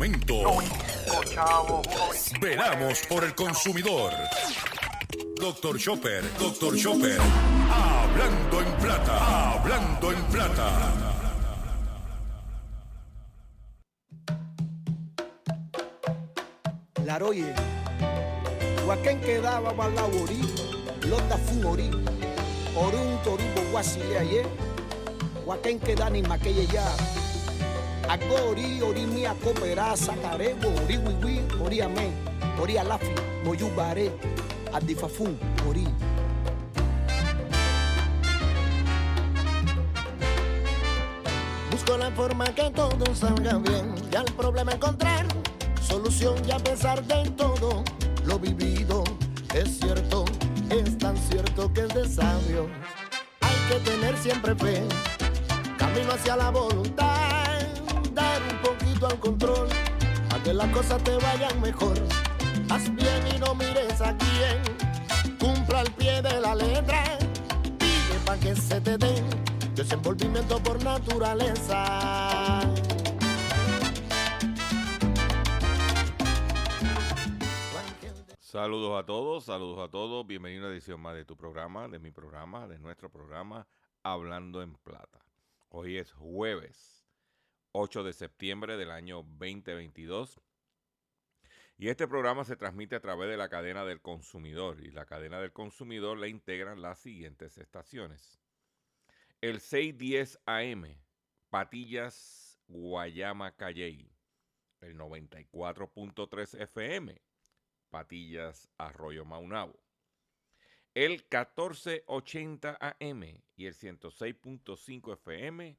Momento. Veramos por el consumidor. Doctor Chopper, Doctor Chopper. Hablando en plata, hablando en plata. Laroye, Huaquén quedaba balaurí, lota fumori, orun toribo guasile ayer, Huaquén queda ni maquille ya. Agori, ori mi acopera, sacarebo, ori wiwi, ori amén, ori alafi, moyubare, adifafun, ori. Busco la forma que todo salga bien y al problema encontrar solución y a pesar de todo lo vivido es cierto, es tan cierto que es de sabio. Hay que tener siempre fe, camino hacia la voluntad, al control, a que las cosas te vayan mejor. Haz bien y no mires a quién, cumpla al pie de la letra, pide para que se te den desenvolvimiento por naturaleza. Saludos a todos, saludos a todos. Bienvenido a una edición más de tu programa, de mi programa, de nuestro programa Hablando en Plata. Hoy es jueves 8 de septiembre del año 2022. Y este programa se transmite a través de la cadena del consumidor. Y la cadena del consumidor la integran las siguientes estaciones. El 610 AM, Patillas, Guayama, Calley. El 94.3 FM, Patillas, Arroyo Maunabo. El 1480 AM y el 106.5 FM,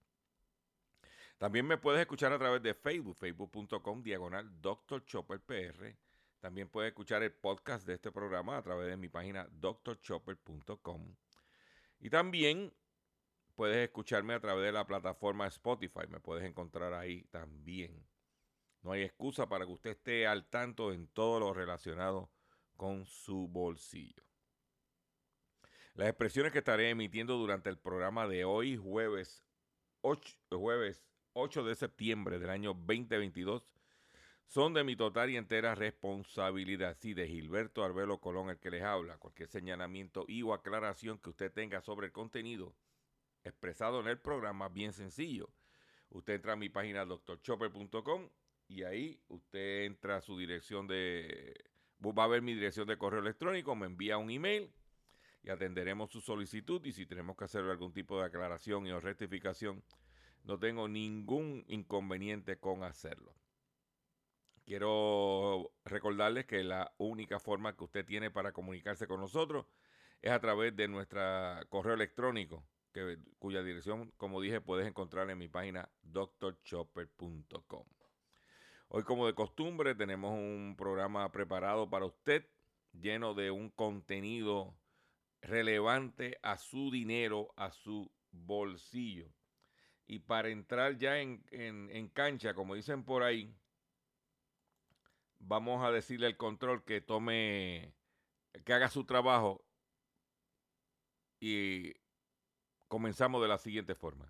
También me puedes escuchar a través de Facebook, facebook.com diagonal Dr. Chopper PR. También puedes escuchar el podcast de este programa a través de mi página drchopper.com. Y también puedes escucharme a través de la plataforma Spotify. Me puedes encontrar ahí también. No hay excusa para que usted esté al tanto en todo lo relacionado con su bolsillo. Las expresiones que estaré emitiendo durante el programa de hoy, jueves 8, jueves 8 de septiembre del año 2022, son de mi total y entera responsabilidad. Sí, de Gilberto Arbelo Colón, el que les habla. Cualquier señalamiento y o aclaración que usted tenga sobre el contenido expresado en el programa, bien sencillo. Usted entra a mi página doctorchopper.com y ahí usted entra a su dirección de... Va a ver mi dirección de correo electrónico, me envía un email y atenderemos su solicitud y si tenemos que hacer algún tipo de aclaración y o rectificación, no tengo ningún inconveniente con hacerlo. Quiero recordarles que la única forma que usted tiene para comunicarse con nosotros es a través de nuestro correo electrónico, cuya dirección, como dije, puedes encontrar en mi página drchopper.com. Hoy, como de costumbre, tenemos un programa preparado para usted, lleno de un contenido relevante a su dinero, a su bolsillo. Y para entrar ya en, en, en, cancha, como dicen por ahí, vamos a decirle al control que tome, que haga su trabajo y comenzamos de la siguiente forma.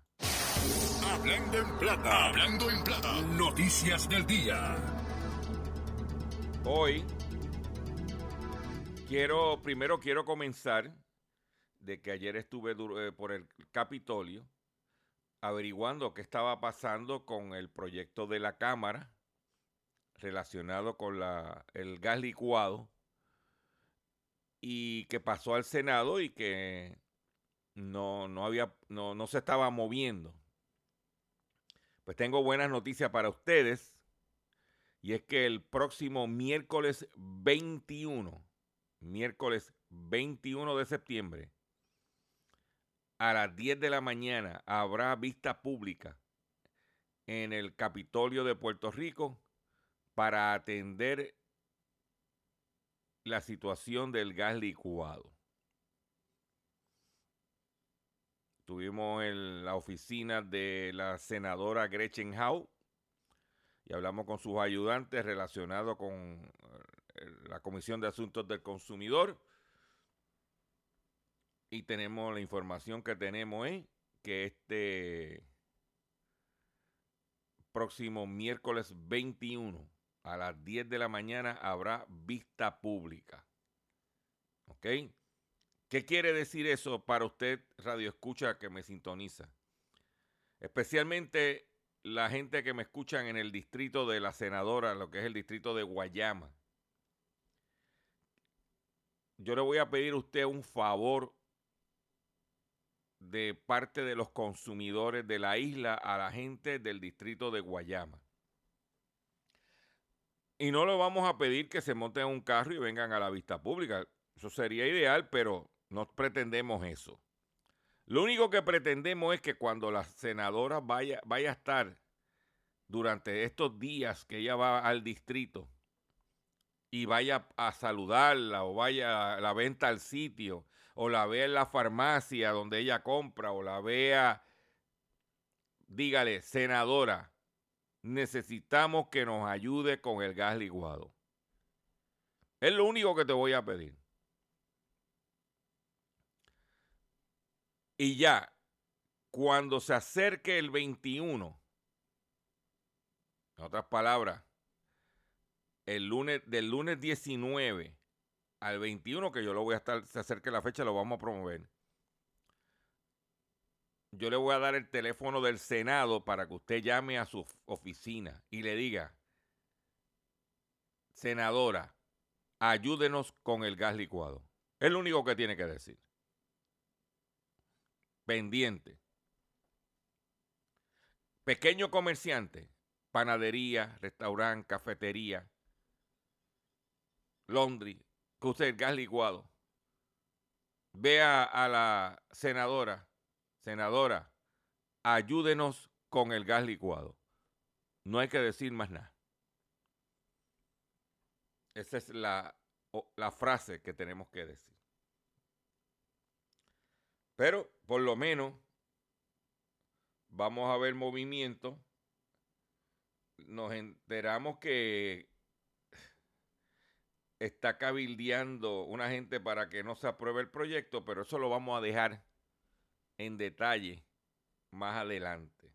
Hablando en plata, hablando en plata, noticias del día. Hoy quiero, primero quiero comenzar de que ayer estuve eh, por el Capitolio averiguando qué estaba pasando con el proyecto de la Cámara relacionado con la, el gas licuado y que pasó al Senado y que no, no, había, no, no se estaba moviendo. Pues tengo buenas noticias para ustedes y es que el próximo miércoles 21, miércoles 21 de septiembre, a las 10 de la mañana habrá vista pública en el Capitolio de Puerto Rico para atender la situación del gas licuado. Estuvimos en la oficina de la senadora Gretchen Howe y hablamos con sus ayudantes relacionados con eh, la Comisión de Asuntos del Consumidor. Y tenemos la información que tenemos es que este próximo miércoles 21 a las 10 de la mañana habrá vista pública. ¿Ok? ¿Qué quiere decir eso para usted, Radio Escucha, que me sintoniza? Especialmente la gente que me escuchan en el distrito de la senadora, lo que es el distrito de Guayama. Yo le voy a pedir a usted un favor de parte de los consumidores de la isla a la gente del distrito de Guayama. Y no lo vamos a pedir que se monten en un carro y vengan a la vista pública. Eso sería ideal, pero no pretendemos eso. Lo único que pretendemos es que cuando la senadora vaya, vaya a estar durante estos días que ella va al distrito y vaya a saludarla o vaya a la venta al sitio o la vea en la farmacia donde ella compra o la vea, dígale, senadora, necesitamos que nos ayude con el gas licuado. Es lo único que te voy a pedir. Y ya, cuando se acerque el 21, en otras palabras, el lunes, del lunes 19 al 21, que yo lo voy a estar, se acerque la fecha, lo vamos a promover. Yo le voy a dar el teléfono del Senado para que usted llame a su oficina y le diga, senadora, ayúdenos con el gas licuado. Es lo único que tiene que decir pendiente. Pequeño comerciante, panadería, restaurante, cafetería, laundry, que usted el gas licuado. Vea a la senadora, senadora, ayúdenos con el gas licuado. No hay que decir más nada. Esa es la, la frase que tenemos que decir. Pero por lo menos vamos a ver movimiento. Nos enteramos que está cabildeando una gente para que no se apruebe el proyecto, pero eso lo vamos a dejar en detalle más adelante.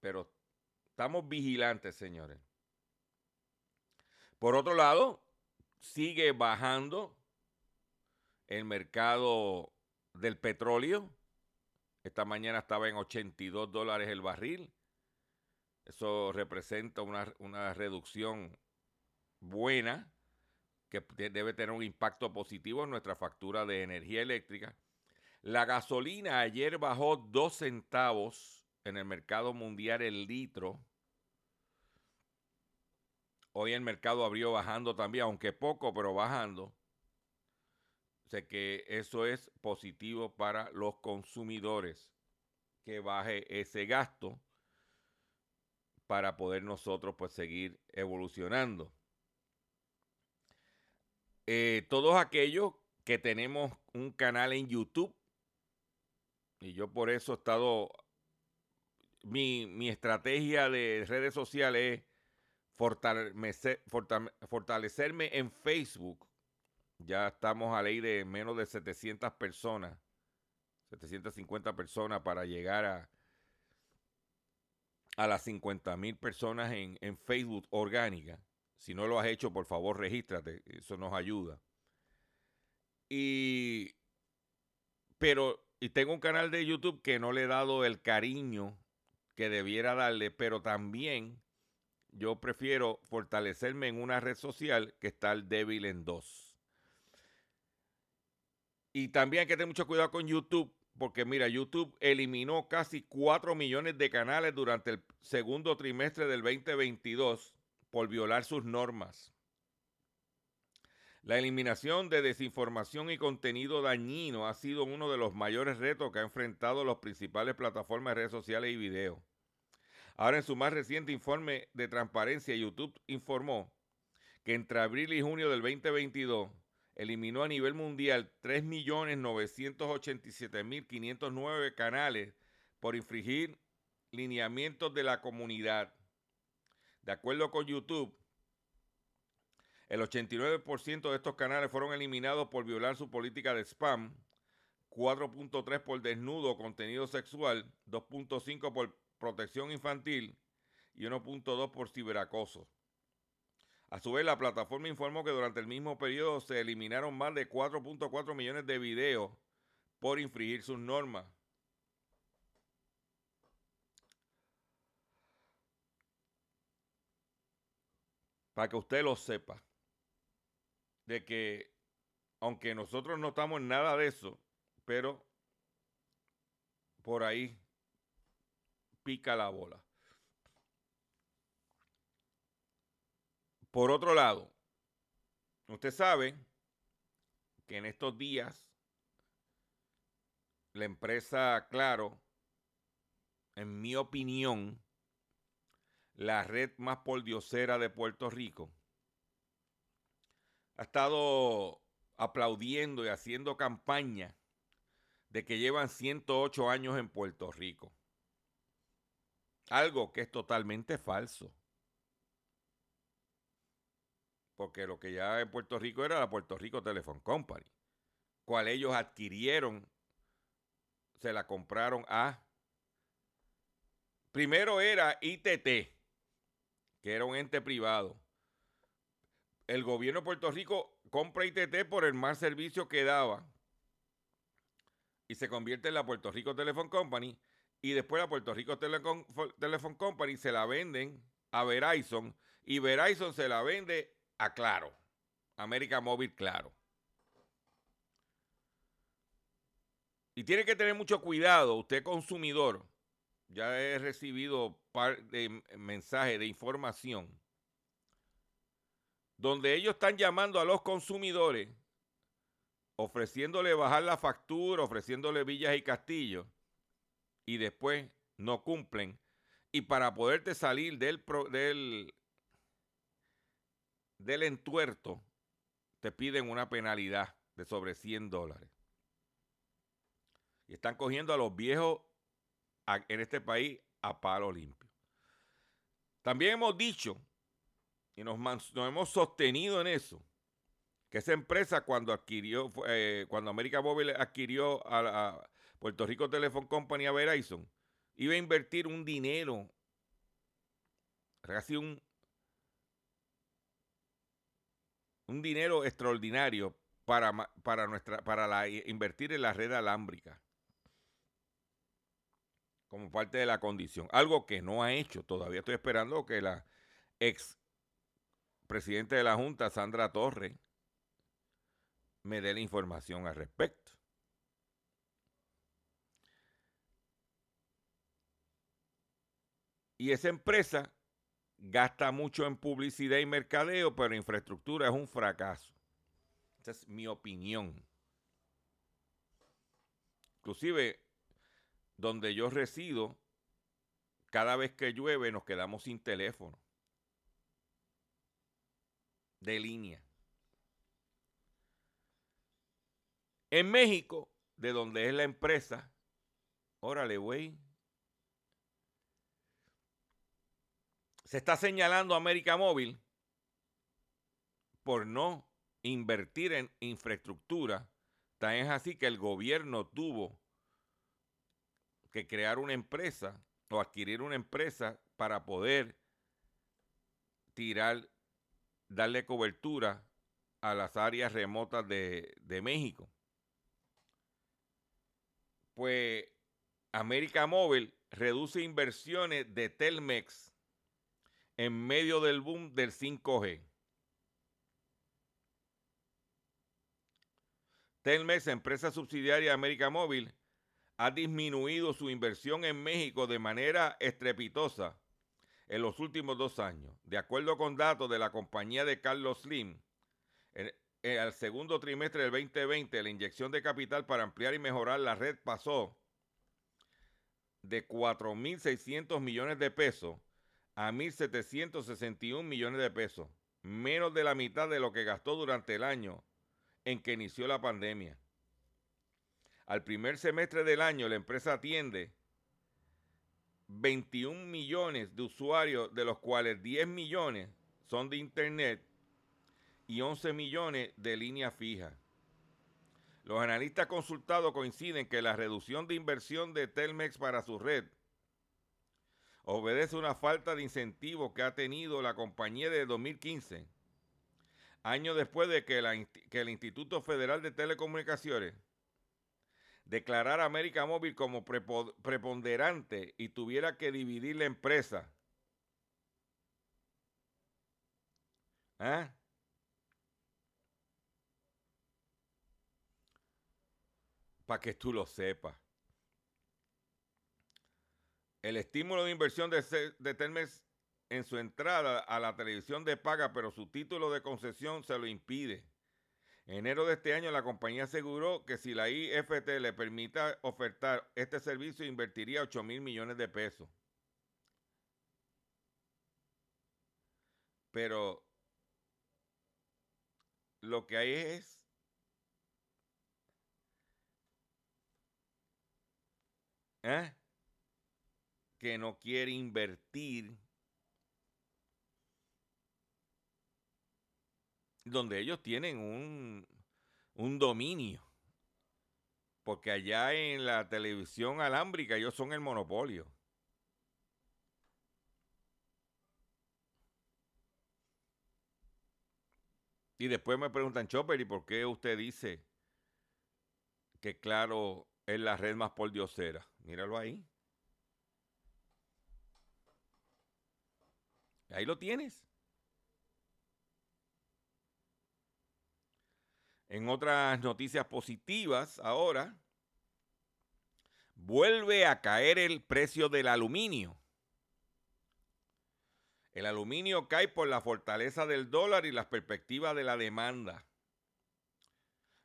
Pero estamos vigilantes, señores. Por otro lado, sigue bajando el mercado del petróleo. Esta mañana estaba en 82 dólares el barril. Eso representa una, una reducción buena que debe tener un impacto positivo en nuestra factura de energía eléctrica. La gasolina ayer bajó 2 centavos en el mercado mundial el litro. Hoy el mercado abrió bajando también, aunque poco, pero bajando. Sé que eso es positivo para los consumidores, que baje ese gasto para poder nosotros pues seguir evolucionando. Eh, todos aquellos que tenemos un canal en YouTube, y yo por eso he estado, mi, mi estrategia de redes sociales es fortalecerme en Facebook ya estamos a ley de menos de 700 personas, 750 personas para llegar a, a las 50 mil personas en, en Facebook orgánica. Si no lo has hecho, por favor, regístrate. Eso nos ayuda. Y, pero, y tengo un canal de YouTube que no le he dado el cariño que debiera darle, pero también yo prefiero fortalecerme en una red social que estar débil en dos. Y también hay que tener mucho cuidado con YouTube, porque mira, YouTube eliminó casi 4 millones de canales durante el segundo trimestre del 2022 por violar sus normas. La eliminación de desinformación y contenido dañino ha sido uno de los mayores retos que ha enfrentado las principales plataformas de redes sociales y video. Ahora en su más reciente informe de transparencia, YouTube informó que entre abril y junio del 2022 eliminó a nivel mundial 3.987.509 canales por infringir lineamientos de la comunidad. De acuerdo con YouTube, el 89% de estos canales fueron eliminados por violar su política de spam, 4.3 por desnudo contenido sexual, 2.5 por protección infantil y 1.2 por ciberacoso. A su vez, la plataforma informó que durante el mismo periodo se eliminaron más de 4.4 millones de videos por infringir sus normas. Para que usted lo sepa, de que aunque nosotros no estamos en nada de eso, pero por ahí pica la bola. Por otro lado, usted sabe que en estos días la empresa Claro, en mi opinión, la red más pordiosera de Puerto Rico, ha estado aplaudiendo y haciendo campaña de que llevan 108 años en Puerto Rico. Algo que es totalmente falso porque lo que ya en Puerto Rico era la Puerto Rico Telephone Company, cual ellos adquirieron, se la compraron a... Primero era ITT, que era un ente privado. El gobierno de Puerto Rico compra ITT por el mal servicio que daba y se convierte en la Puerto Rico Telephone Company y después la Puerto Rico Telephone Company se la venden a Verizon y Verizon se la vende a Claro. América Móvil Claro. Y tiene que tener mucho cuidado, usted consumidor. Ya he recibido par de mensajes de información donde ellos están llamando a los consumidores, ofreciéndole bajar la factura, ofreciéndole villas y castillos, y después no cumplen. Y para poderte salir del, del del entuerto, te piden una penalidad de sobre 100 dólares. Y están cogiendo a los viejos en este país a palo limpio. También hemos dicho, y nos, hemos sostenido en eso, que esa empresa cuando adquirió, eh, cuando América Móvil adquirió a, Puerto Rico Telephone Company a Verizon, iba a invertir un dinero, casi un un dinero extraordinario para, para, nuestra, para la, invertir en la red alámbrica como parte de la condición. Algo que no ha hecho. Todavía estoy esperando que la ex presidente de la Junta, Sandra Torres, me dé la información al respecto. Y esa empresa gasta mucho en publicidad y mercadeo, pero infraestructura es un fracaso. Esa es mi opinión. Inclusive, donde yo resido, cada vez que llueve nos quedamos sin teléfono de línea. En México, de donde es la empresa, órale, güey, Se está señalando a América Móvil por no invertir en infraestructura. Tan es así que el gobierno tuvo que crear una empresa o adquirir una empresa para poder tirar, darle cobertura a las áreas remotas de, de México. Pues América Móvil reduce inversiones de Telmex en medio del boom del 5G. Telmex, empresa subsidiaria de América Móvil, ha disminuido su inversión en México de manera estrepitosa en los últimos dos años. De acuerdo con datos de la compañía de Carlos Slim, en, el segundo trimestre del 2020 la inyección de capital para ampliar y mejorar la red pasó de 4.600 millones de pesos a 1.761 millones de pesos. menos de la mitad de lo que gastó durante el año en que inició la pandemia. Al primer semestre del año, la empresa atiende 21 millones de usuarios, de los cuales 10 millones son de Internet y 11 millones de línea fija. Los analistas consultados coinciden que la reducción de inversión de Telmex para su red obedece una falta de incentivo que ha tenido la compañía desde 2015, año después de que el Instituto Federal de Telecomunicaciones declarara a América Móvil como preponderante y tuviera que dividir la empresa. ¿Ah? Para que tú lo sepas. El estímulo de inversión de, de Telmex en su entrada a la televisión de paga, pero su título de concesión se lo impide. En enero de este año, la compañía aseguró que si la IFT le permita ofertar este servicio, invertiría 8 mil millones de pesos. Pero lo que hay es ¿eh? que no quiere invertir donde ellos tienen un, un dominio. Porque allá en la televisión alámbrica ellos son el monopolio. Y después me preguntan, Chopper, ¿y por qué usted dice que claro es la red más por diosera? Míralo ahí. Ahí lo tienes. En otras noticias positivas, ahora vuelve a caer el precio del aluminio. El aluminio cae por la fortaleza del dólar y las perspectivas de la demanda.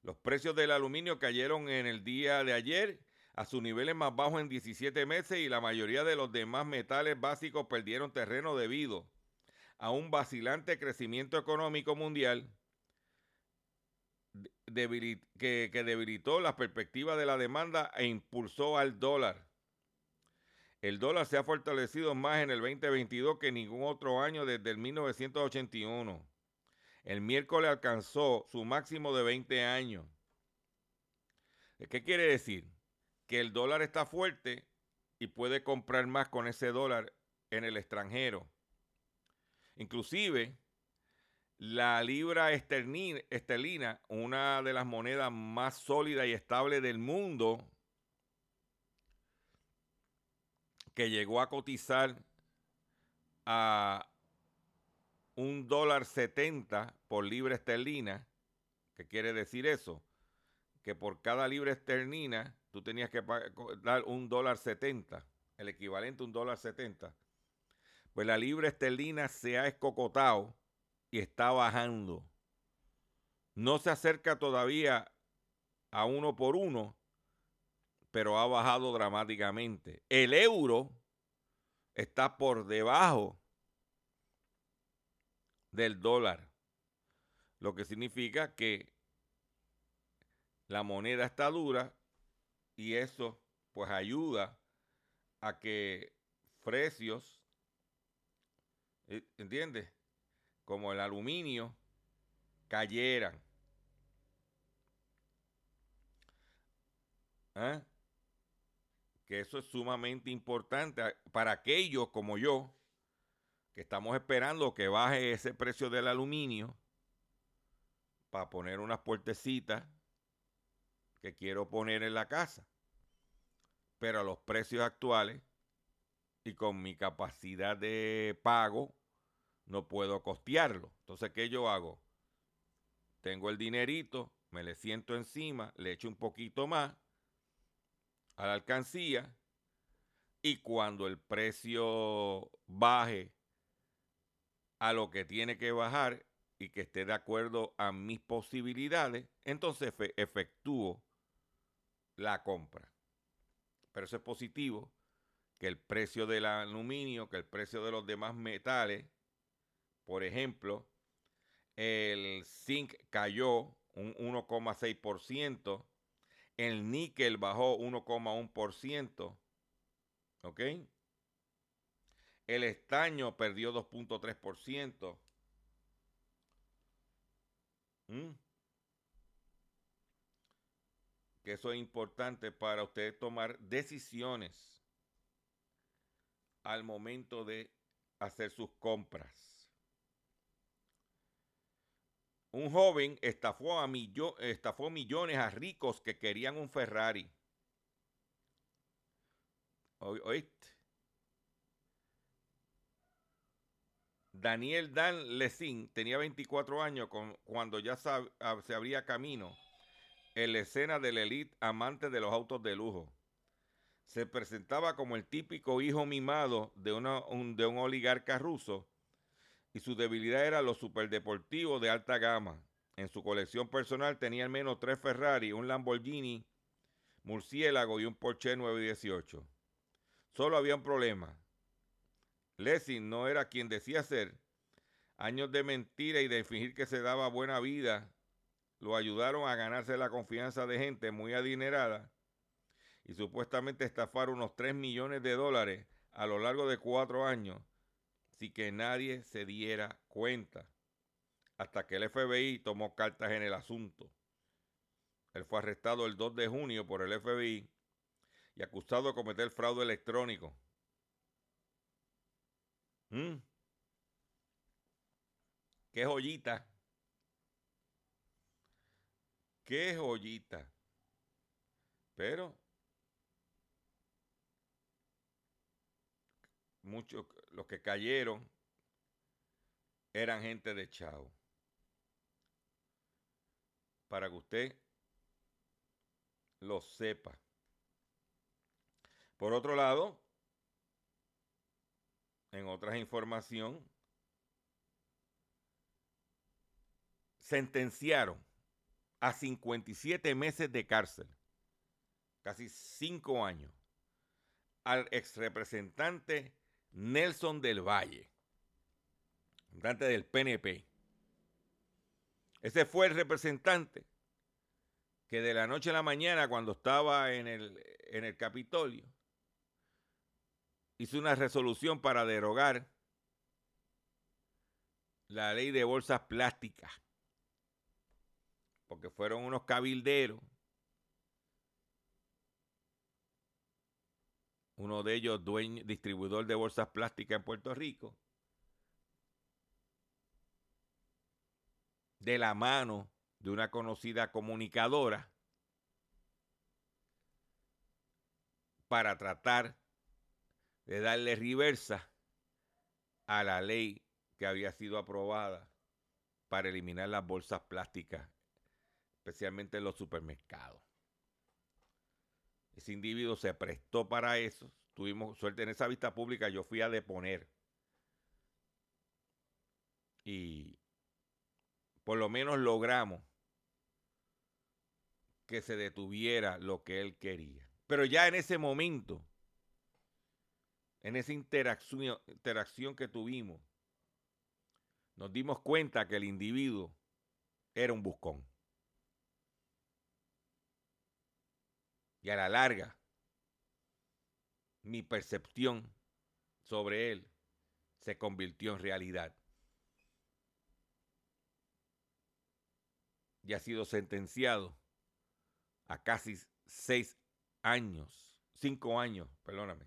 Los precios del aluminio cayeron en el día de ayer a sus niveles más bajos en 17 meses y la mayoría de los demás metales básicos perdieron terreno debido a un vacilante crecimiento económico mundial que, debilitó las perspectivas de la demanda e impulsó al dólar. El dólar se ha fortalecido más en el 2022 que ningún otro año desde el 1981. El miércoles alcanzó su máximo de 20 años. ¿Qué quiere decir? Que el dólar está fuerte y puede comprar más con ese dólar en el extranjero. Inclusive, la libra esterlina, una de las monedas más sólidas y estables del mundo, que llegó a cotizar a un dólar setenta por libra esterlina, ¿qué quiere decir eso? Que por cada libra esterlina tú tenías que dar un dólar setenta, el equivalente a un dólar setenta. Pues la libra esterlina se ha escocotado está bajando. No se acerca todavía a uno por uno, pero ha bajado dramáticamente. El euro está por debajo del dólar, lo que significa que la moneda está dura y eso pues ayuda a que precios. ¿entiendes? Como el aluminio cayeran. ¿Ah? Que eso es sumamente importante para aquellos como yo, que estamos esperando que baje ese precio del aluminio para poner unas puertecitas que quiero poner en la casa. Pero a los precios actuales y con mi capacidad de pago, no puedo costearlo. Entonces, ¿qué yo hago? Tengo el dinerito, me le siento encima, le echo un poquito más a la alcancía y cuando el precio baje a lo que tiene que bajar y que esté de acuerdo a mis posibilidades, entonces efectúo la compra. Pero eso es positivo, que el precio del aluminio, que el precio de los demás metales por ejemplo, El zinc cayó un 1,6%. El níquel bajó 1,1%. ¿Ok? El estaño perdió 2.3%. ¿Mm? Que eso es importante para usted tomar decisiones al momento de hacer sus compras. Un joven estafó, a estafó millones a ricos que querían un Ferrari. ¿Oíste? Daniel Dan Lesin tenía 24 años cuando ya se abría camino en la escena del elite amante de los autos de lujo. Se presentaba como el típico hijo mimado de, un, de un oligarca ruso y su debilidad era los superdeportivos de alta gama. En su colección personal tenía al menos tres Ferrari, un Lamborghini, Murciélago y un Porsche 918. Solo había un problema. Lessing no era quien decía ser. Años de mentira y de fingir que se daba buena vida lo ayudaron a ganarse la confianza de gente muy adinerada y supuestamente estafar unos 3 millones de dólares a lo largo de cuatro años sin que nadie se diera cuenta, hasta que el FBI tomó cartas en el asunto. Él fue arrestado el 2 de junio por el FBI y acusado de cometer fraude electrónico. ¿Mm? Qué joyita. Qué joyita. Pero muchos, los que cayeron, eran gente de Chao. Para que usted lo sepa. Por otro lado, en otras información, sentenciaron a 57 meses de cárcel, casi 5 años, al exrepresentante Nelson del Valle, representante del PNP. Ese fue el representante que de la noche a la mañana, cuando estaba en el, en el Capitolio, hizo una resolución para derogar la ley de bolsas plásticas, porque fueron unos cabilderos, uno de ellos dueño, distribuidor de bolsas plásticas en Puerto Rico, de la mano de una conocida comunicadora para tratar de darle reversa a la ley que había sido aprobada para eliminar las bolsas plásticas, especialmente en los supermercados. Ese individuo se prestó para eso. Tuvimos suerte en esa vista pública, yo fui a deponer. Y por lo menos logramos que se detuviera lo que él quería. Pero ya en ese momento, en esa interacción, interacción que tuvimos, nos dimos cuenta que el individuo era un buscón. Y a la larga, mi percepción sobre él se convirtió en realidad. Y ha sido sentenciado a casi seis años, cinco años, perdóname,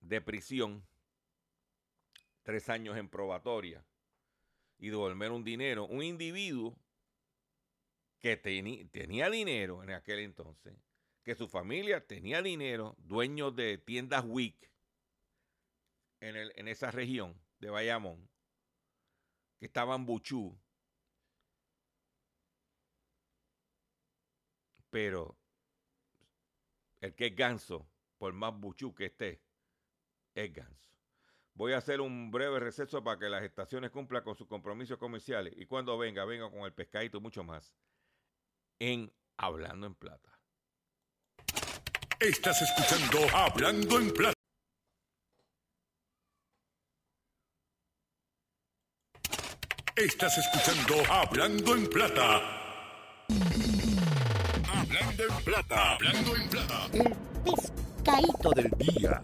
de prisión, tres años en probatoria y devolver un dinero, un individuo que tenía dinero en aquel entonces, que su familia tenía dinero, dueño de tiendas WIC en, en esa región de Bayamón, que estaban Buchú. Pero el que es ganso, por más buchú que esté, es ganso. Voy a hacer un breve receso para que las estaciones cumplan con sus compromisos comerciales. Y cuando venga, venga con el pescadito mucho más. En Hablando en Plata. Estás escuchando Hablando en Plata. Estás escuchando Hablando en Plata. Hablando en Plata. Hablando en Plata. El pescadito del día.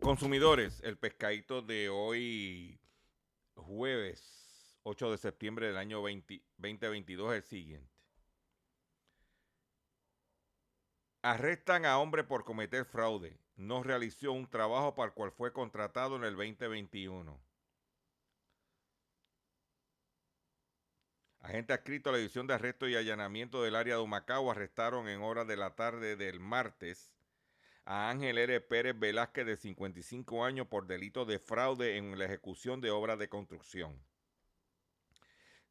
Consumidores, el pescadito de hoy, jueves 8 de septiembre del año 20 2022, es el siguiente. Arrestan a hombre por cometer fraude. No realizó un trabajo para el cual fue contratado en el 2021. Agente adscrito a la División de Arresto y Allanamiento del área de Humacao arrestaron en horas de la tarde del martes a Ángel R. Pérez Velázquez de 55 años por delito de fraude en la ejecución de obras de construcción.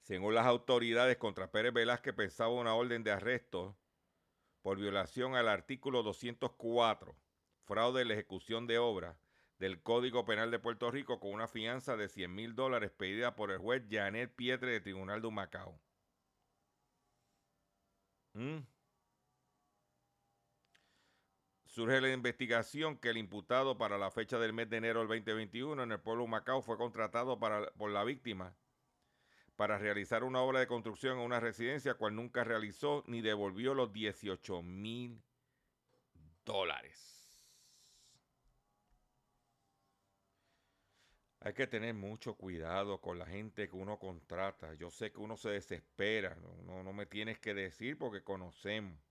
Según las autoridades, contra Pérez Velázquez pensaba una orden de arresto por violación al artículo 204, fraude en la ejecución de obras del Código Penal de Puerto Rico con una fianza de 100 mil dólares pedida por el juez Janet Pietre de Tribunal de Humacao. ¿Mm? Surge la investigación que el imputado para la fecha del mes de enero del 2021 en el pueblo de Humacao fue contratado para, por la víctima para realizar una obra de construcción en una residencia cual nunca realizó ni devolvió los 18 mil dólares. Hay que tener mucho cuidado con la gente que uno contrata. Yo sé que uno se desespera, no, no me tienes que decir porque conocemos.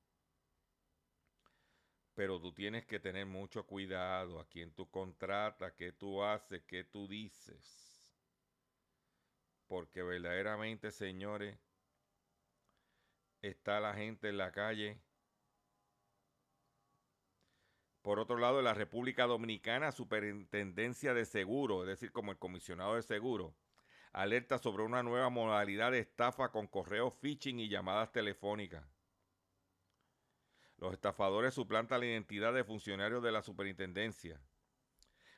Pero tú tienes que tener mucho cuidado a quién tú contratas, qué tú haces, qué tú dices porque verdaderamente, señores, está la gente en la calle. Por otro lado, en la República Dominicana, Superintendencia de Seguro, es decir, como el comisionado de seguro, alerta sobre una nueva modalidad de estafa con correo phishing y llamadas telefónicas. Los estafadores suplantan la identidad de funcionarios de la superintendencia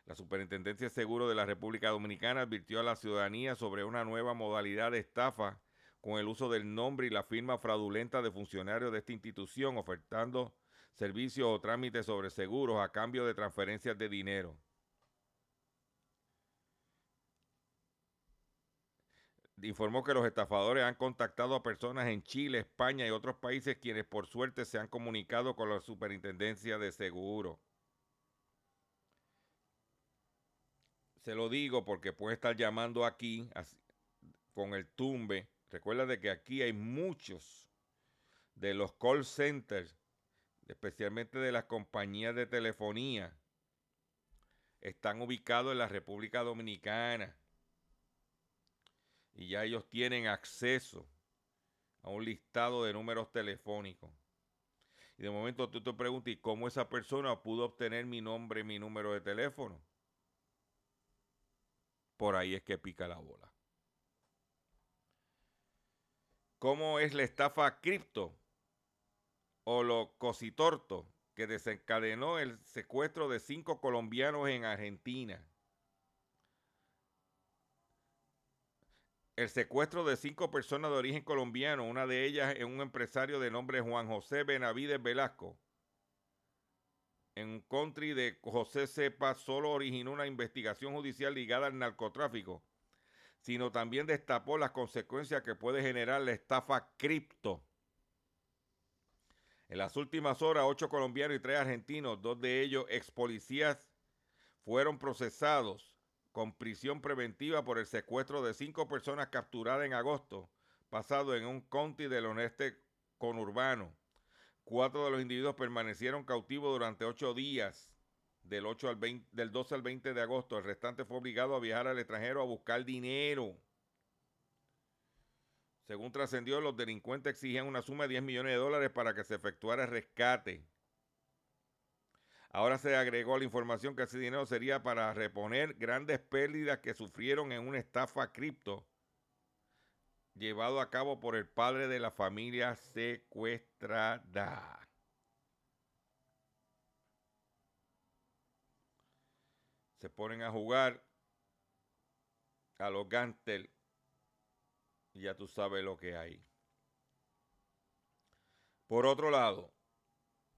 la Superintendencia de Seguro de la República Dominicana advirtió a la ciudadanía sobre una nueva modalidad de estafa con el uso del nombre y la firma fraudulenta de funcionarios de esta institución ofertando servicios o trámites sobre seguros a cambio de transferencias de dinero. Informó que los estafadores han contactado a personas en Chile, España y otros países quienes por suerte se han comunicado con la Superintendencia de Seguro. Se lo digo porque puede estar llamando aquí con el tumbe. Recuerda de que aquí hay muchos de los call centers, especialmente de las compañías de telefonía, están ubicados en la República Dominicana. Y ya ellos tienen acceso a un listado de números telefónicos. Y de momento tú te preguntas, ¿y cómo esa persona pudo obtener mi nombre mi número de teléfono? por ahí es que pica la bola. ¿Cómo es la estafa cripto o lo cositorto que desencadenó el secuestro de cinco colombianos en Argentina? El secuestro de cinco personas de origen colombiano, una de ellas es un empresario de nombre Juan José Benavides Velasco, en un country de José Cepa solo originó una investigación judicial ligada al narcotráfico, sino también destapó las consecuencias que puede generar la estafa cripto. En las últimas horas, ocho colombianos y tres argentinos, dos de ellos ex policías, fueron procesados con prisión preventiva por el secuestro de cinco personas capturadas en agosto pasado en un county del oeste conurbano Cuatro de los individuos permanecieron cautivos durante ocho días, del, 8 al 20, del 12 al 20 de agosto. El restante fue obligado a viajar al extranjero a buscar dinero. Según trascendió, los delincuentes exigían una suma de 10 millones de dólares para que se efectuara el rescate. Ahora se agregó la información que ese dinero sería para reponer grandes pérdidas que sufrieron en una estafa cripto llevado a cabo por el padre de la familia secuestrada. Se ponen a jugar a los Gantel ya tú sabes lo que hay. Por otro lado,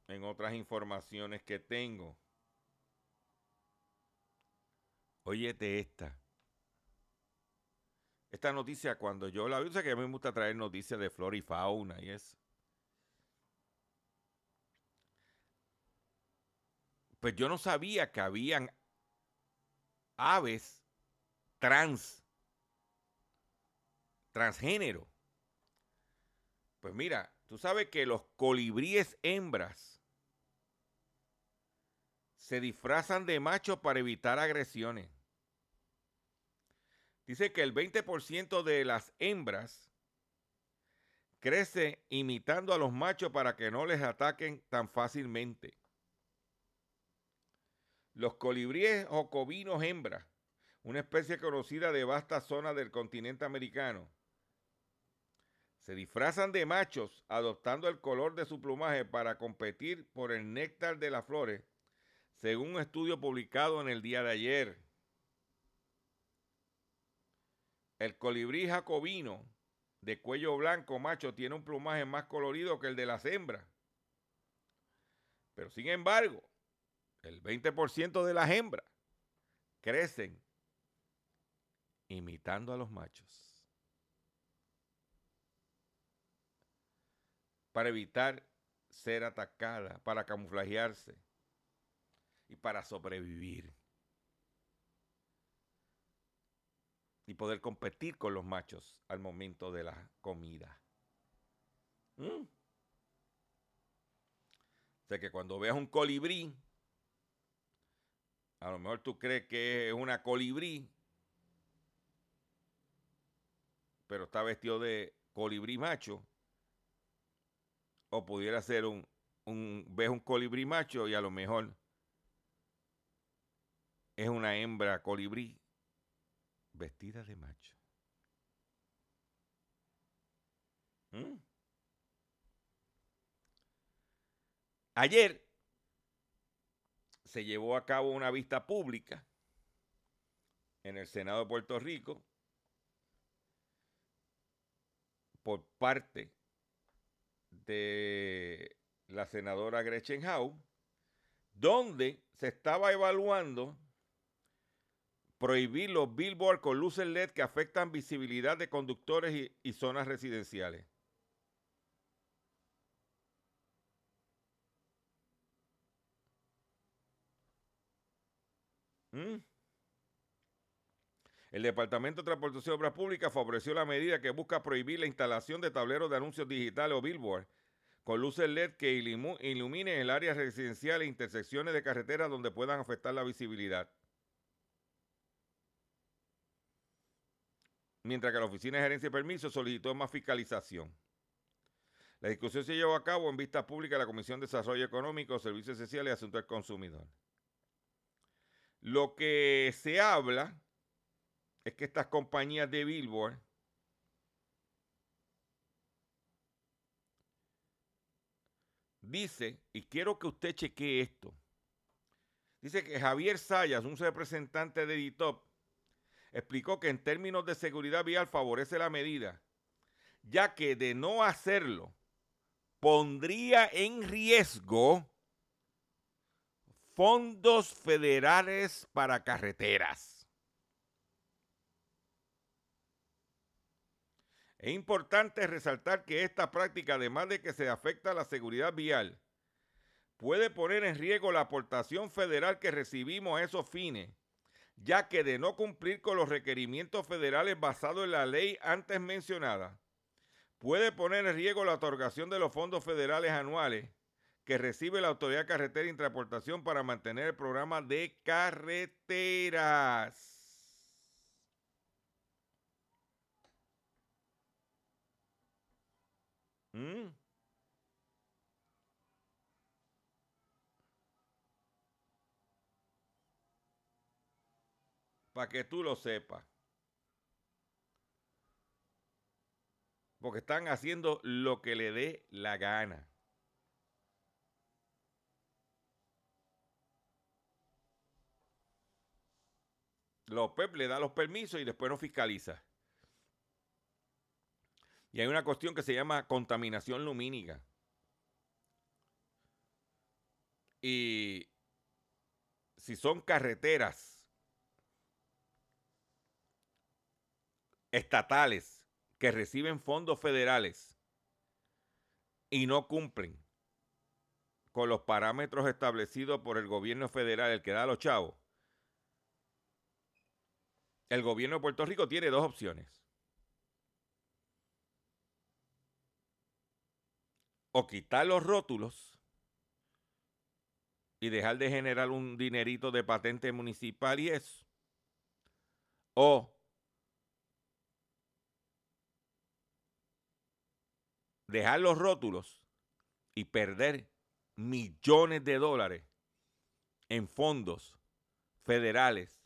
en otras informaciones que tengo, Óyete esta. Esta noticia, cuando yo la vi, o que a mí me gusta traer noticias de flora y fauna y eso. Pues yo no sabía que habían aves trans, transgénero. Pues mira, tú sabes que los colibríes hembras se disfrazan de machos para evitar agresiones. Dice que el 20% de las hembras crece imitando a los machos para que no les ataquen tan fácilmente. Los colibríes o covinos hembras, una especie conocida de vastas zonas del continente americano, se disfrazan de machos adoptando el color de su plumaje para competir por el néctar de las flores, según un estudio publicado en el día de ayer. El colibrí jacobino de cuello blanco macho tiene un plumaje más colorido que el de las hembras. Pero sin embargo, el 20% de las hembras crecen imitando a los machos. Para evitar ser atacada, para camuflajearse y para sobrevivir. Y poder competir con los machos al momento de la comida. ¿Mm? O sea que cuando veas un colibrí, a lo mejor tú crees que es una colibrí, pero está vestido de colibrí macho. O pudiera ser un, un, ves un colibrí macho y a lo mejor es una hembra colibrí vestida de macho. ¿Mm? Ayer se llevó a cabo una vista pública en el Senado de Puerto Rico por parte de la senadora Gretchen Howe, donde se estaba evaluando prohibir los billboards con luces LED que afectan visibilidad de conductores y, zonas residenciales. ¿Mm? El Departamento de Transportación y Obras Públicas favoreció la medida que busca prohibir la instalación de tableros de anuncios digitales o billboards con luces LED que iluminen el área residencial e intersecciones de carreteras donde puedan afectar la visibilidad. Mientras que la Oficina de Gerencia y Permiso solicitó más fiscalización. La discusión se llevó a cabo en vista pública de la Comisión de Desarrollo Económico, Servicios Sociales y Asuntos del Consumidor. Lo que se habla es que estas compañías de Billboard dice, y quiero que usted chequee esto, dice que Javier Sayas, un representante de Editop, explicó que en términos de seguridad vial favorece la medida, ya que de no hacerlo pondría en riesgo fondos federales para carreteras. Es importante resaltar que esta práctica, además de que se afecta a la seguridad vial, puede poner en riesgo la aportación federal que recibimos a esos fines, ya que de no cumplir con los requerimientos federales basados en la ley antes mencionada, puede poner en riesgo la otorgación de los fondos federales anuales que recibe la Autoridad Carretera y Transportación para mantener el programa de carreteras. ¿Mm? Para que tú lo sepas. Porque están haciendo lo que le dé la gana. los PEP le da los permisos y después no fiscaliza. Y hay una cuestión que se llama contaminación lumínica. Y si son carreteras estatales que reciben fondos federales y no cumplen con los parámetros establecidos por el gobierno federal, el que da a los chavos, el gobierno de Puerto Rico tiene dos opciones. O quitar los rótulos y dejar de generar un dinerito de patente municipal y eso. O dejar los rótulos y perder millones de dólares en fondos federales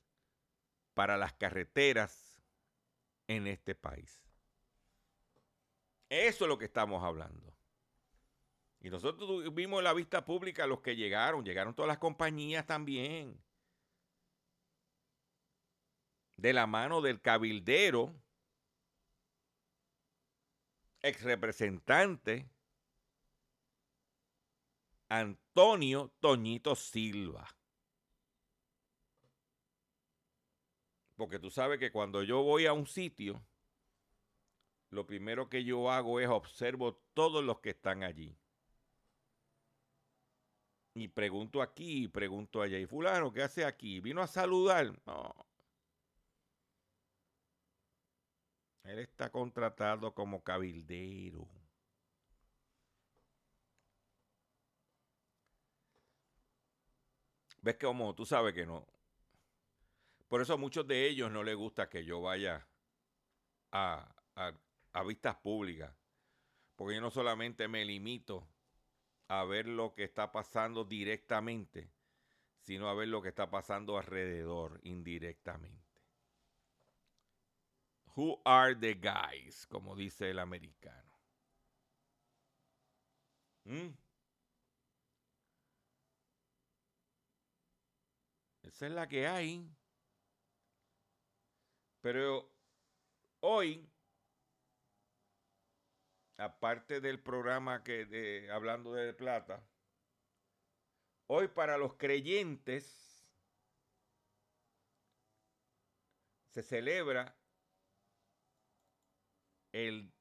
para las carreteras en este país. Eso es lo que estamos hablando. Y nosotros vimos la vista pública los que llegaron, llegaron todas las compañías también. De la mano del cabildero, ex representante Antonio Toñito Silva. Porque tú sabes que cuando yo voy a un sitio, lo primero que yo hago es observo todos los que están allí. Y pregunto aquí, pregunto allá. ¿Y fulano qué hace aquí? ¿Vino a saludar? No. Él está contratado como cabildero. ves que tú sabes que no. Por eso a muchos de ellos no les gusta que yo vaya a, a vistas públicas. Porque yo no solamente me limito a ver lo que está pasando directamente, sino a ver lo que está pasando alrededor indirectamente. Who are the guys? Como dice el americano. ¿Mm? Esa es la que hay. Pero hoy, aparte del programa que hablando de plata, hoy para los creyentes se celebra el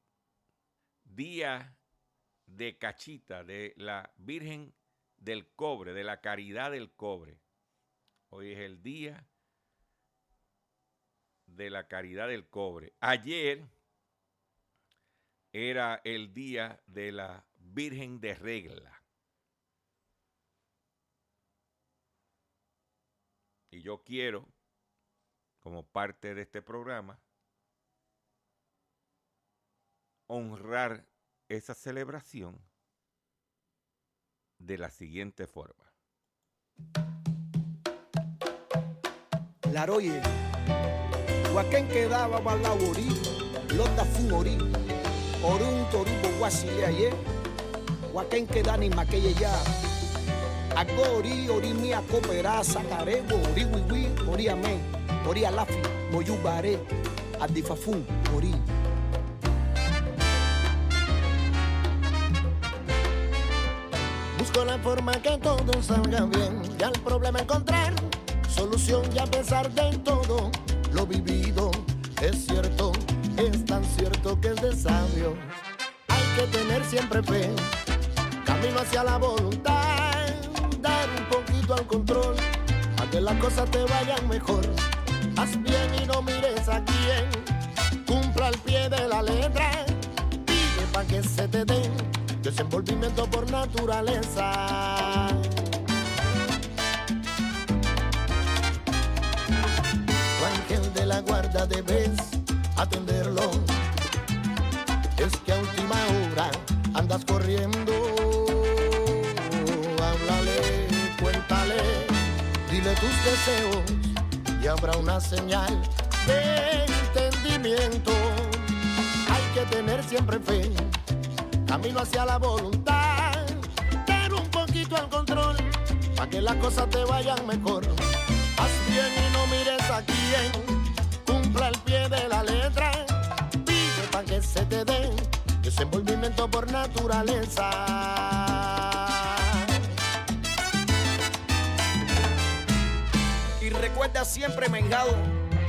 día de Cachita, de la Virgen del Cobre, de la Caridad del Cobre. Hoy es el día de la caridad del cobre. Ayer era el día de la Virgen de Regla. Y yo quiero, como parte de este programa, honrar esa celebración de la siguiente forma. Quedaba balaurí, Lota Orun toribo guasile aye, Huaquén queda ni maquille ya. Agori, ori mi acopera, sacarebo, ori wiwi, ori amén, ori alafi, moyubare, adifafun, ori. Busco la forma que todo salga bien y al problema encontrar solución y a pesar de todo lo vivido es cierto, es tan cierto que es de sabio. Hay que tener siempre fe, camino hacia la voluntad, dar un poquito al control, a que las cosas te vayan mejor. Haz bien y no mires a quién, cumpla al pie de la letra, pide para que se te den desenvolvimiento por naturaleza. la guarda debes atenderlo. Es que a última hora andas corriendo. Háblale, cuéntale, dile tus deseos y habrá una señal de entendimiento. Hay que tener siempre fe, camino hacia la voluntad, Tener un poquito al control, para que las cosas te vayan mejor. Haz bien y no mires a quién al pie de la letra. Pide para que se te dé desenvolvimiento por naturaleza. Y recuerda siempre, Mengado,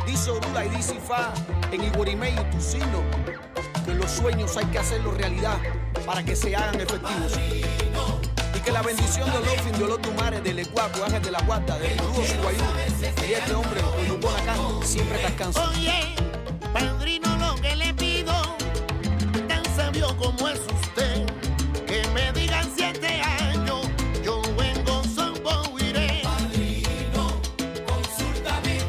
dice Orula y dice Fa, en Iguarimé y Tucino, que los sueños hay que hacerlos realidad para que se hagan efectivos. Que la bendición de Olofin, de Olotumare, del Ecuaco, Ángel de la Guata, de Rúo Subayú, y este hombre, Olubonacán, siempre descansa. Oye, padrino, lo que le pido, tan sabio como es usted, que me digan siete años, yo vengo iré. Padrino, consúltame.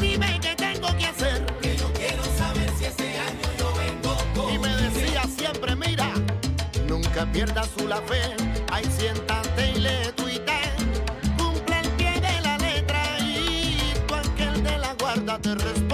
Dime qué tengo que hacer. Que yo quiero saber si este año yo vengo Y me decía siempre, mira, nunca pierdas su la fe. Siéntate y le tuita. Cumple el pie de la letra y tu ángel de la guarda te responderá.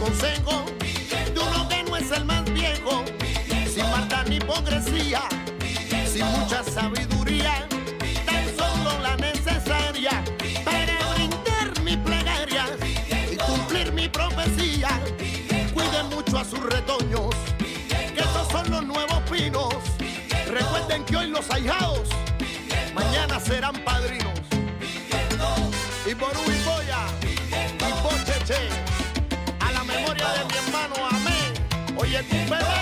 Consejo. De uno que no es el más viejo, sin maldad ni hipocresía, sin mucha sabiduría, tan solo la necesaria para brindar mi plegaria y cumplir mi profecía. Cuiden mucho a sus retoños, que esos son los nuevos pinos. Recuerden que hoy los ahijados mañana serán padrinos. Y por y Amén.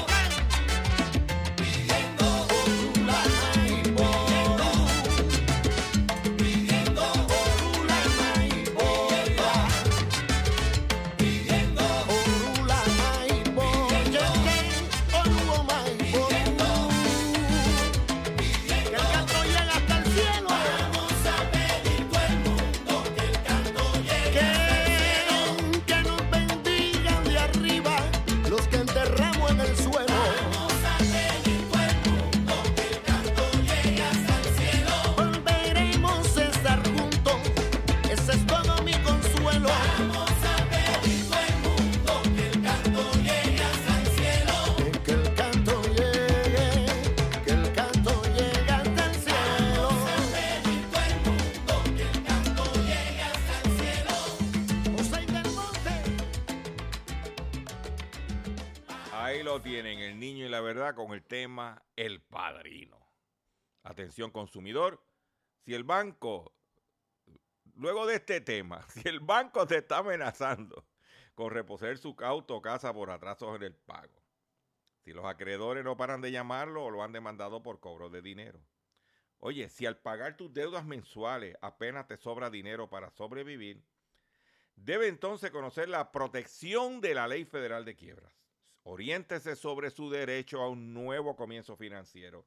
Atención consumidor, si el banco, luego de este tema, si el banco te está amenazando con reposer su auto o casa por atrasos en el pago, si los acreedores no paran de llamarlo o lo han demandado por cobro de dinero. Oye, si al pagar tus deudas mensuales apenas te sobra dinero para sobrevivir, debe entonces conocer la protección de la Ley Federal de Quiebras. Oriéntese sobre su derecho a un nuevo comienzo financiero.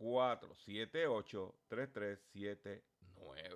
478 3379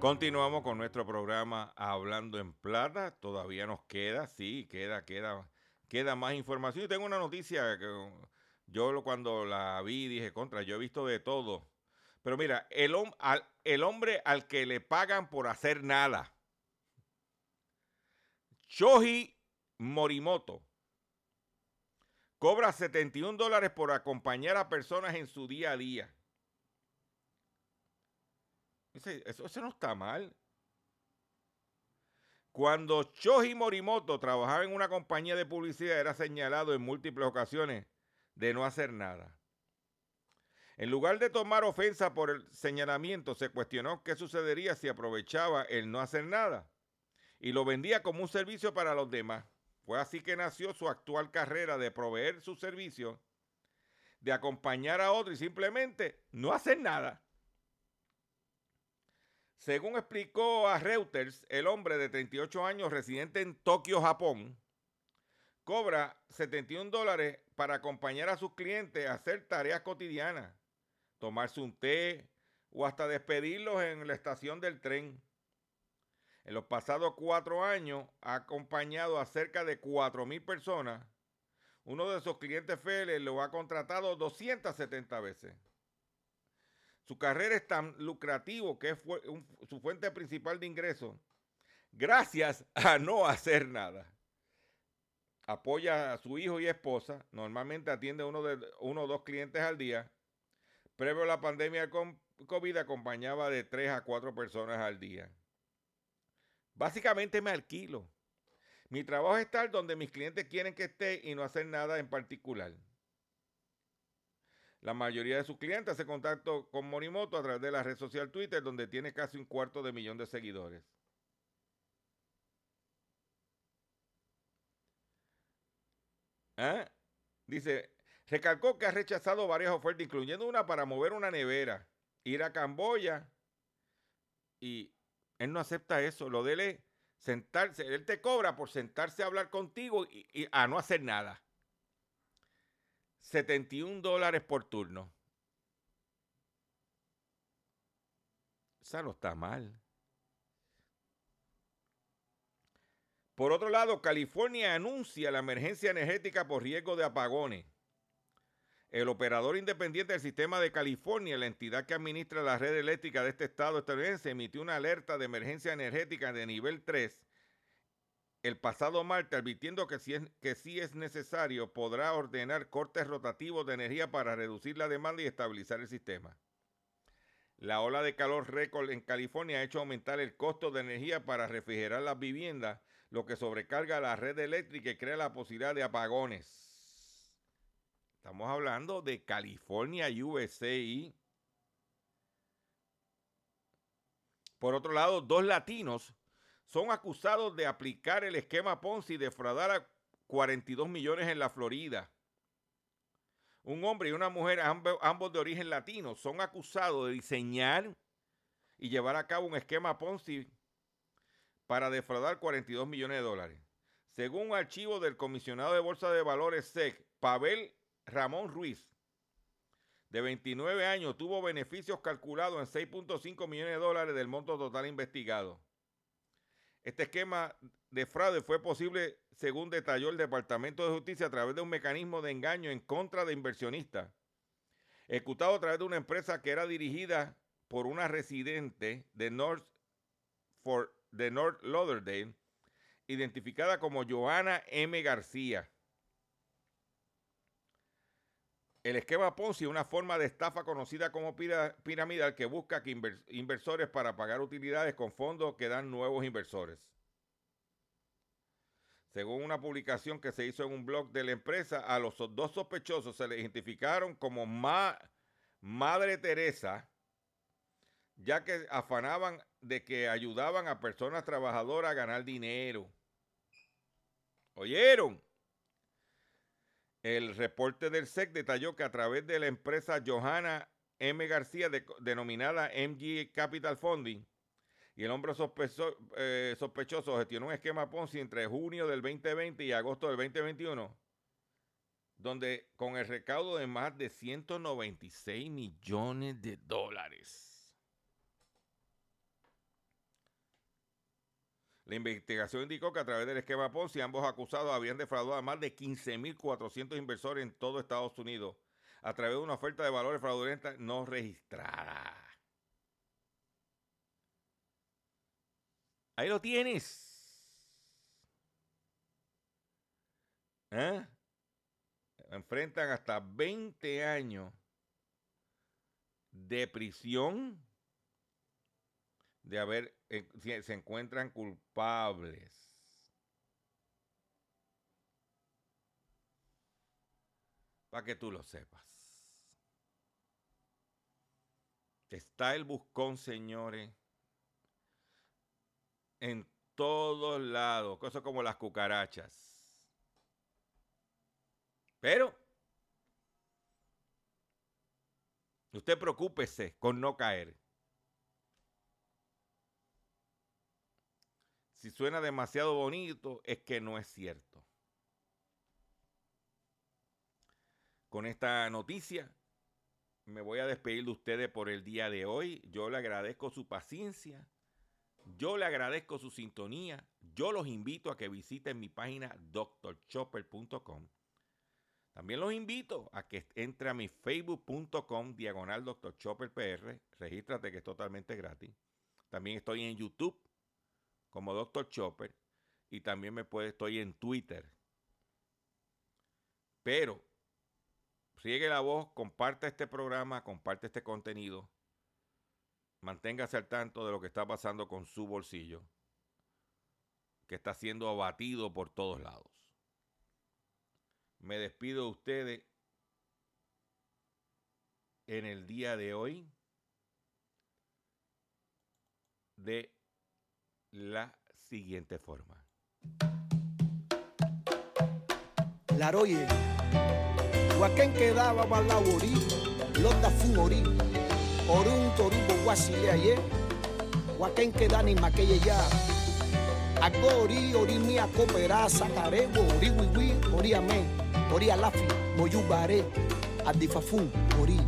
Continuamos con nuestro programa Hablando en Plata. Todavía nos queda, sí, queda, queda, queda más información. Y tengo una noticia que yo cuando la vi dije, contra, yo he visto de todo. Pero mira, el, el hombre al que le pagan por hacer nada. Shoji Morimoto cobra 71 dólares por acompañar a personas en su día a día. Eso, no está mal. Cuando Shoji Morimoto trabajaba en una compañía de publicidad, era señalado en múltiples ocasiones de no hacer nada. En lugar de tomar ofensa por el señalamiento, se cuestionó qué sucedería si aprovechaba el no hacer nada y lo vendía como un servicio para los demás. Fue así que nació su actual carrera de proveer su servicio, de acompañar a otro y simplemente no hacer nada. Según explicó a Reuters, el hombre de 38 años residente en Tokio, Japón, cobra 71 dólares para acompañar a sus clientes a hacer tareas cotidianas, tomarse un té o hasta despedirlos en la estación del tren. En los pasados cuatro años ha acompañado a cerca de 4 mil personas. Uno de sus clientes fieles lo ha contratado 270 veces. Su carrera es tan lucrativo que es su fuente principal de ingresos gracias a no hacer nada. Apoya a su hijo y esposa. Normalmente atiende uno, de, uno o dos clientes al día. Previo a la pandemia de COVID acompañaba de tres a cuatro personas al día. Básicamente me alquilo. Mi trabajo es estar donde mis clientes quieren que esté y no hacer nada en particular. La mayoría de sus clientes hace contacto con Morimoto a través de la red social Twitter, donde tiene casi un cuarto de millón de seguidores. ¿Ah? Dice, recalcó que ha rechazado varias ofertas, incluyendo una para mover una nevera, ir a Camboya, y él no acepta eso. Lo de él es sentarse, él te cobra por sentarse a hablar contigo y a no hacer nada. 71 dólares por turno. Esa no está mal. Por otro lado, California anuncia la emergencia energética por riesgo de apagones. El operador independiente del sistema de California, la entidad que administra la red eléctrica de este estado estadounidense, emitió una alerta de emergencia energética de nivel 3 el pasado martes, advirtiendo que si, es, necesario podrá ordenar cortes rotativos de energía para reducir la demanda y estabilizar el sistema. La ola de calor récord en California ha hecho aumentar el costo de energía para refrigerar las viviendas, lo que sobrecarga la red eléctrica y crea la posibilidad de apagones. Estamos hablando de California, USA. Por otro lado, dos latinos son acusados de aplicar el esquema Ponzi y defraudar a 42 millones en la Florida. Un hombre y una mujer, ambos de origen latino, son acusados de diseñar y llevar a cabo un esquema Ponzi para defraudar 42 millones de dólares. Según un archivo del comisionado de Bolsa de Valores SEC, Pavel Ramón Ruiz, de 29 años, tuvo beneficios calculados en 6.5 millones de dólares del monto total investigado. Este esquema de fraude fue posible, según detalló el Departamento de Justicia, a través de un mecanismo de engaño en contra de inversionistas, ejecutado a través de una empresa que era dirigida por una residente de North, Lauderdale, identificada como Joana M. García. El esquema Ponzi es una forma de estafa conocida como piramidal que busca que inversores para pagar utilidades con fondos que dan nuevos inversores. Según una publicación que se hizo en un blog de la empresa, a los dos sospechosos se les identificaron como Madre Teresa, ya que afanaban de que ayudaban a personas trabajadoras a ganar dinero. ¿Oyeron? El reporte del SEC detalló que a través de la empresa Johanna M. García, denominada MG Capital Funding, y el hombre eh, sospechoso gestionó un esquema Ponzi entre junio del 2020 y agosto del 2021, donde con el recaudo de más de 196 millones de dólares. La investigación indicó que a través del esquema Ponzi ambos acusados habían defraudado a más de 15.400 inversores en todo Estados Unidos a través de una oferta de valores fraudulentas no registrada. Ahí lo tienes. ¿Eh? Enfrentan hasta 20 años de prisión de haber, eh, se encuentran culpables. Para que tú lo sepas. Está el buscón, señores, en todos lados, cosas como las cucarachas. Pero usted preocúpese con no caer. Si suena demasiado bonito, es que no es cierto. Con esta noticia, me voy a despedir de ustedes por el día de hoy. Yo le agradezco su paciencia. Yo le agradezco su sintonía. Yo los invito a que visiten mi página drchopper.com. También los invito a que entre a mi facebook.com diagonal drchopperpr. Regístrate que es totalmente gratis. También estoy en YouTube como Dr. Chopper y también me puede, estoy en Twitter. Pero riegue la voz, comparte este programa, comparte este contenido. Manténgase al tanto de lo que está pasando con su bolsillo, que está siendo abatido por todos lados. Me despido de ustedes en el día de hoy de la siguiente forma. Laroye, Huacán quedaba balaborí, Londa fumorí, Orun torubo guasile aye, Huacán queda ni maquille ya. Agori, ori mi acopera, sacarebo, ori wiwi, ori amén, ori alafi, moyubare, adifafun, ori.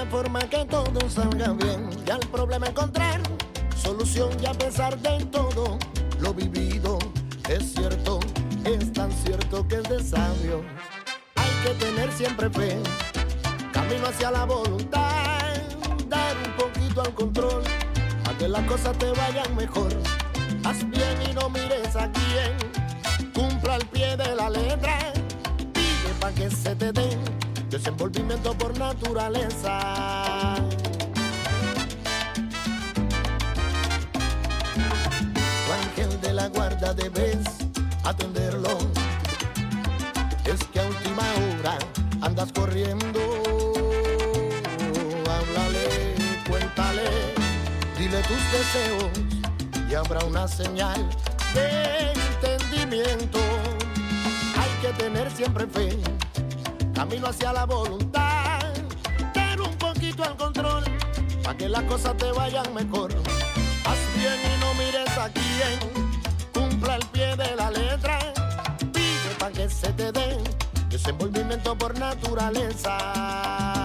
La forma que todo salga bien y al problema encontrar solución y a pesar de todo lo vivido es cierto, es tan cierto que es de sabio. Hay que tener siempre fe, camino hacia la voluntad, dar un poquito al control, a que las cosas te vayan mejor. Haz bien y no mires a quién, cumpla al pie de la letra, pide para que se te den desenvolvimiento por naturaleza. Tu ángel de la guarda debes atenderlo. Es que a última hora andas corriendo. Háblale, cuéntale, dile tus deseos y habrá una señal de entendimiento. Hay que tener siempre fe camino hacia la voluntad, ten un poquito al control, para que las cosas te vayan mejor. Haz bien y no mires a quién, cumpla el pie de la letra, pide para que se te dé desenvolvimiento por naturaleza.